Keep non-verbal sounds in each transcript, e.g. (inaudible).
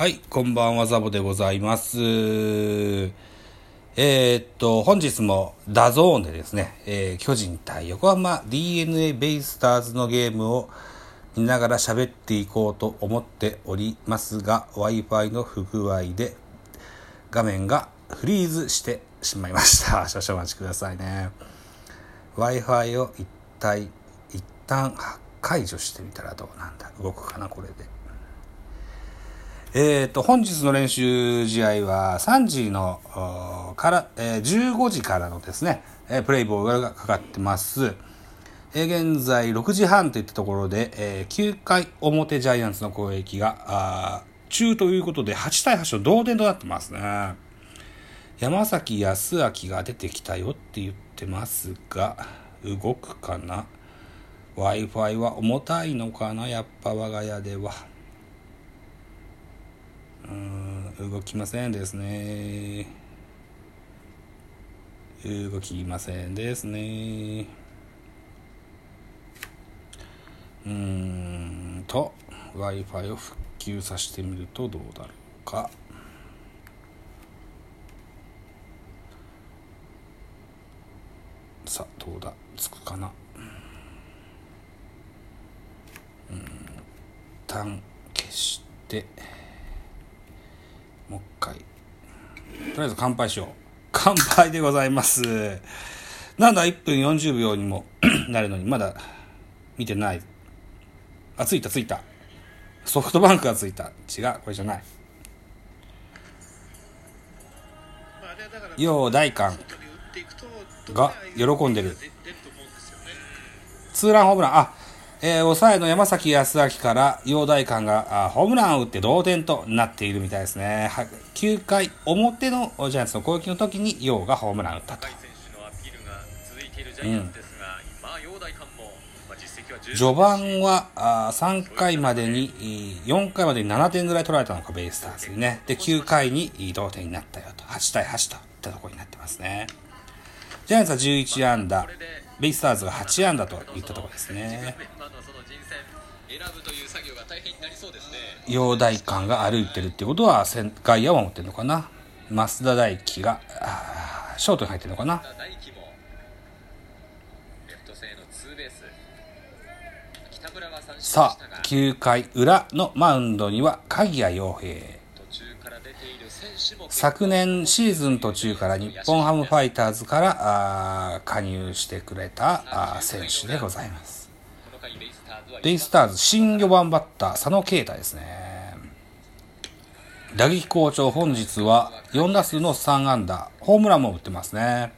はい、こんばんは、ザボでございます。えーっと、本日も DAZN でですね、えー巨人対横浜 DNA ベイスターズのゲームを見ながら喋っていこうと思っておりますが、Wi-Fi の不具合で画面がフリーズしてしまいました。(laughs) 少々お待ちくださいね。Wi-Fi を一体、一旦解除してみたらどうなんだ。動くかな、これで。えー、と、本日の練習試合は3時の、から、えー15時からのですね、えプレイボールがかかってます。えー現在6時半といったところで、えー9回表ジャイアンツの攻撃が、中ということで8対8の同点となってますね。山崎康明が出てきたよって言ってますが、動くかな ?Wi-Fi は重たいのかな？やっぱ我が家では。うん動きませんですね。動きませんですね。うんと w i f i を復旧させてみるとどうだろうか。さあどうだ？つくかな？うん一旦消して。回。とりあえず乾杯しよう。乾杯でございます。なんだ、1分40秒にも (clears throat) なるのに、まだ見てない。あ、ついたついた。ソフトバンクがついた。違う、これじゃない。よう大観が喜んでる。ツーランホームラン。あ、えー抑えの山崎康明から陽大館があホームランを打って同点となっているみたいですね。は9回表のジャイアンツの攻撃の時に陽がホームランを打ったと。選手のアピールが続いているジャイアンツですが、今、陽大館も、まあ、実績は十序盤はあ3回までに、えー4回までに7点ぐらい取られたのか、ベイスターズにね。で、9回にえー同点になったよと。8対8といったところになってますね。ジャイアンツは11安打、ベイスターズが8安打といったところですね。その人選選ぶという作業が大変になりそうですね。陽大館が歩いてるってことは、外野は持ってるのかな？増田大輝が、ショートに入ってるのかな？さあ、9回裏のマウンドには鍵谷陽平。昨年シーズン途中から日本ハムファイターズから加入してくれた選手でございます。ベイスターズ新4番バッター佐野啓太ですね。打撃好調本日は4打数の3安打、ホームランも打ってますね。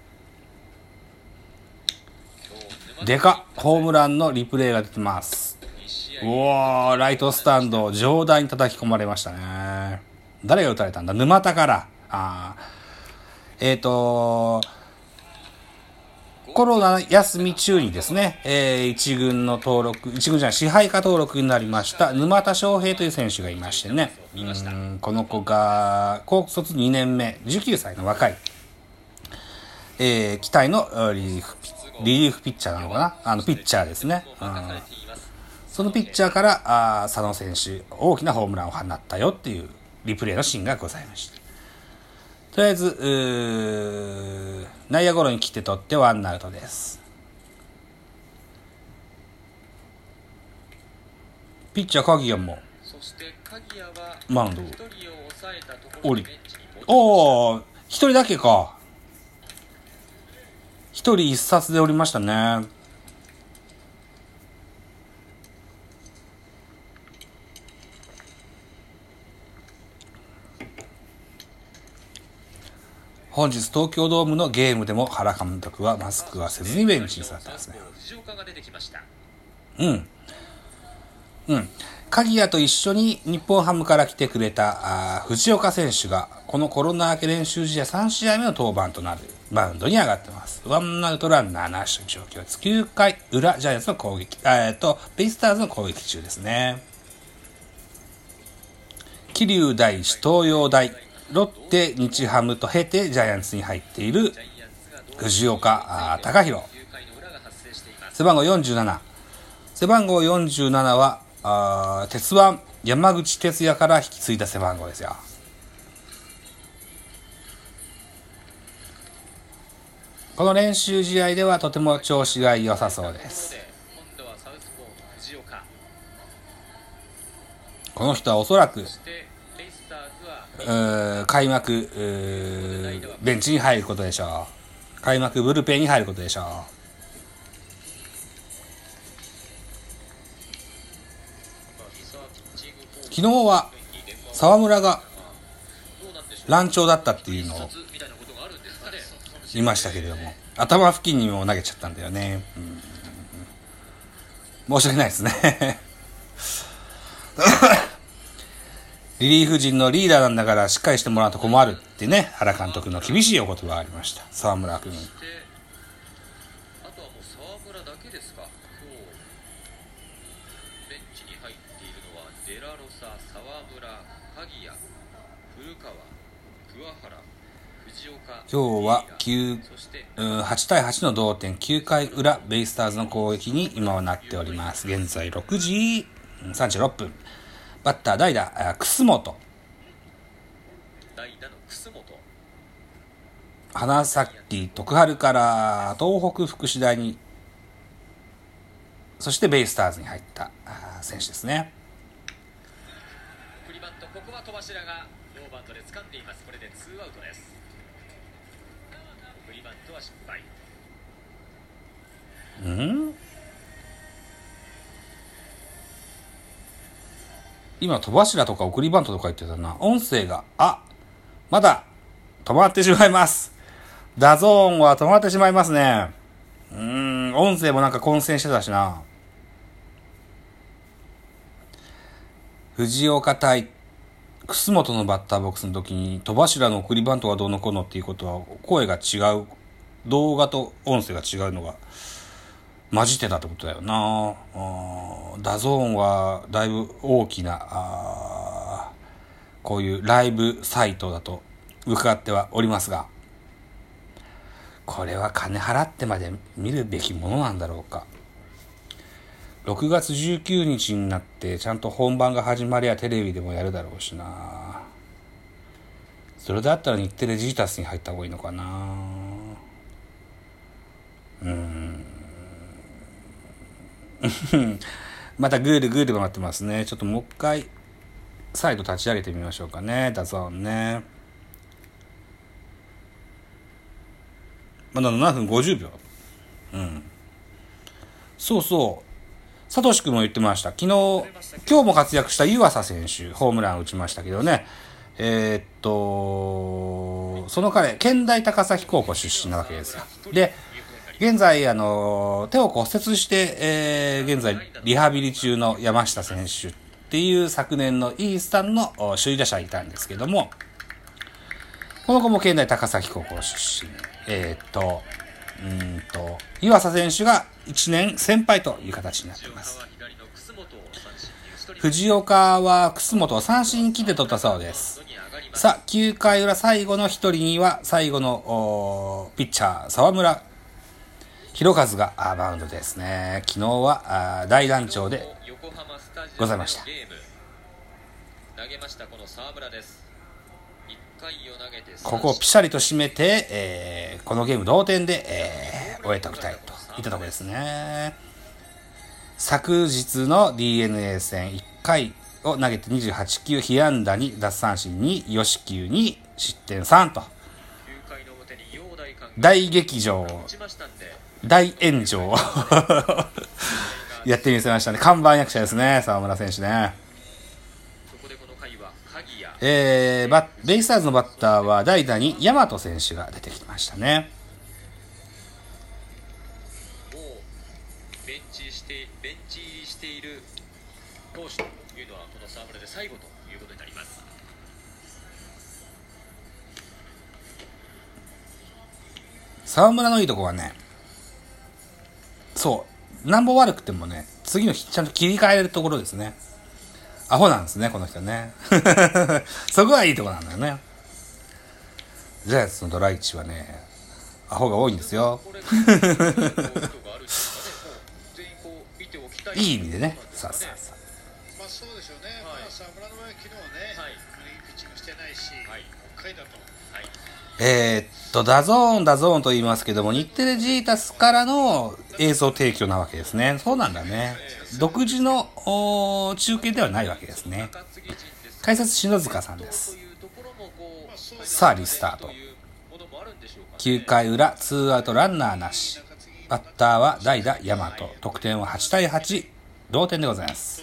でかホームランのリプレイが出てます。う合おー、ライトスタンド、上段に叩き込まれましたね。誰が打たれたんだ？沼田から。あー。えっ、ー、とコロナ休み中にですね、えー一軍の登録、一軍じゃない、支配下登録になりました、沼田翔平という選手がいましてね、うんこの子が、高卒2年目、19歳の若い、えー期待のえーリリーフピリリーフピッチャーなのかな？あの、ピッチャーですね。そのピッチャーから、あー佐野選手、大きなホームランを放ったよっていうリプレイのシーンがございました。とりあえず、内野ゴロに切って取ってワンアウトです。ピッチャー鍵谷も、そして鍵谷はマウンドを降りおー、一人だけか。一人一冊でおりましたね。本日東京ドームのゲームでも原監督はマスクはせずにベンチに座ってますね。藤岡が出てきました。うん。うん。鍵谷と一緒に日本ハムから来てくれたあー藤岡選手が、このコロナ明け練習試合3試合目の登板となるマウンドに上がってます。ワンアウトランナーなしの状況です。9回裏ジャイアンツの攻撃、えーっと、ベイスターズの攻撃中ですね。桐生大師、東洋大、ロッテ、日ハムと経てジャイアンツに入っている藤岡隆弘。背番号47。背番号47は、あ鉄腕山口哲也から引き継いだ背番号ですよ。この練習試合ではとても調子が良さそうです。この人はおそらく開幕ベンチに入ることでしょう。開幕ブルペンに入ることでしょう。昨日は沢村が乱調だったっていうのをいましたけれども頭付近にも投げちゃったんだよね、うん。申し訳ないですね。(laughs) リリーフ陣のリーダーなんだからしっかりしてもらうと困るってね原監督の厳しいお言葉がありました。沢村君。であとはもう沢村だけですか。今日ベンチに入っているのはデラロサ沢村鍵谷古川桑原藤岡今日は9そしてうん8対8の同点9回裏ベイスターズの攻撃に今はなっております。現在6時うん36分バッター代打あ楠本。代打の楠本？花咲徳栄から東北福祉大にそしてベイスターズに入った選手ですね。送りバントここは戸柱がノーバウンドで掴んでいます。これでツーアウトです。送りバントは失敗。うん？今戸柱とか送りバントとか言ってたな。音声があまだ止まってしまいます。 DAZN は止まってしまいますね。うーん音声もなんか混線してたしな。藤岡対楠本のバッターボックスの時に戸柱の送りバントがどうのこうのっていうことは声が違う。動画と音声が違うのが混じってたってことだよな。 DAZN はだいぶ大きなこういうライブサイトだと伺ってはおりますがこれは金払ってまで見るべきものなんだろうか。6月19日になってちゃんと本番が始まりゃテレビでもやるだろうしな。それだったら日テレジータスに入った方がいいのかな。うん。またグールグール回ってますね。ちょっともう一回、再度立ち上げてみましょうかね。 DAZN ね。まだ7分50秒。うん。そうそう。サトシ君も言ってました。昨日、今日も活躍した湯浅選手、ホームラン打ちましたけどね。えーっと、その彼、健大高崎高校出身なわけですよ。で、現在、あの、手を骨折して、えー現在、リハビリ中の山下選手っていう昨年のイースタンの首位打者いたんですけども、この子も県内高崎高校出身。えーっと、うんと、岩佐選手が1年先輩という形になっています。藤岡は楠本を三振機で取ったそうです。さあ、9回裏最後の一人には、最後のピッチャー、沢村弘和があマウンドですね。昨日はあ大団長で、横浜スタジアムございました投げましたこの沢村です1回を投げてここをピシャリと締めて、えーこのゲーム同点で、えー終えておきたいといったところですね。昨日の DNA 戦1回を投げて28球、被安打に奪三振に、吉球に失点3と。9回の表に陽大劇場、大炎上やってみせましたね。看板役者ですね、沢村選手ね。えー、バッベイスターズのバッターは代打に大和選手が出てきましたね。もうベンチしてベンチ入りしている投手というのはこの沢村で最後ということになります沢村のいいとこはね、そう、なんぼ悪くてもね、次の日ちゃんと切り替えれるところですね。アホなんですね、この人ね。(laughs) そこはいいとこなんだよね。ジャイアンツのドライチはね、アホが多いんですよ。これこういうことがあるんですかねもう全員こう見ておきたいいい意味でね。さあさあさあ。は昨日ね、はいいいピッチングしてないし、はい北海道と。はいえーっと、 DAZN、DAZN と言いますけども、日テレジータスからの映像提供なわけですね。そうなんだね。独自の中継ではないわけですね。解説、篠塚さんです。さあリスタート9回裏、ツーアウトランナーなし。バッターは代打、ヤマト。得点は8対8。同点でございます。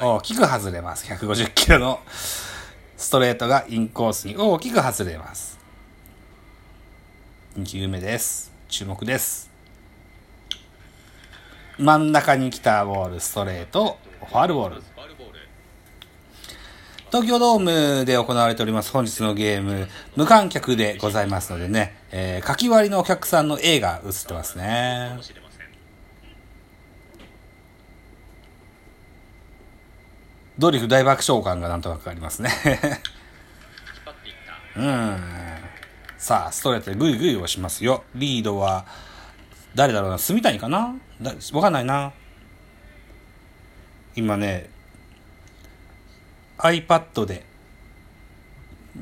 大きく外れます。150キロのストレートがインコースに大きく外れます。2球目です。注目です。真ん中に来たボール、ストレート、ファールボール。ファウルボール東京ドームで行われております本日のゲーム、無観客でございますのでね、えー、書き割りのお客さんの絵が映ってますかねドリフ大爆笑感がなんとなくありますね。(laughs) うん。さあ、ストレートでグイグイ押しますよ。リードは、誰だろうな、住谷かな？だわかんないな。今ね、iPad で、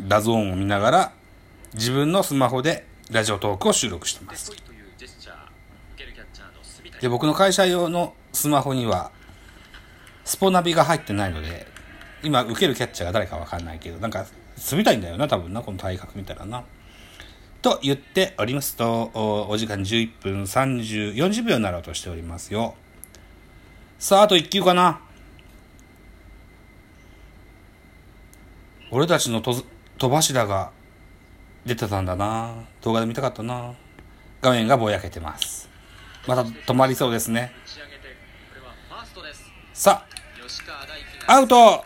ラゾーンを見ながら、自分のスマホでラジオトークを収録してます。で、僕の会社用のスマホには、スポナビが入ってないので、今、受けるキャッチャーが誰かわかんないけど、なんか、住みたいんだよな、多分な、この体格見たらな。と言っておりますと、おお時間11分30、40秒になろうとしておりますよ。さあ、あと1球かな。俺たちのと戸柱が出てたんだな。動画で見たかったな。画面がぼやけてます。また止まりそうですね。さあ、アウト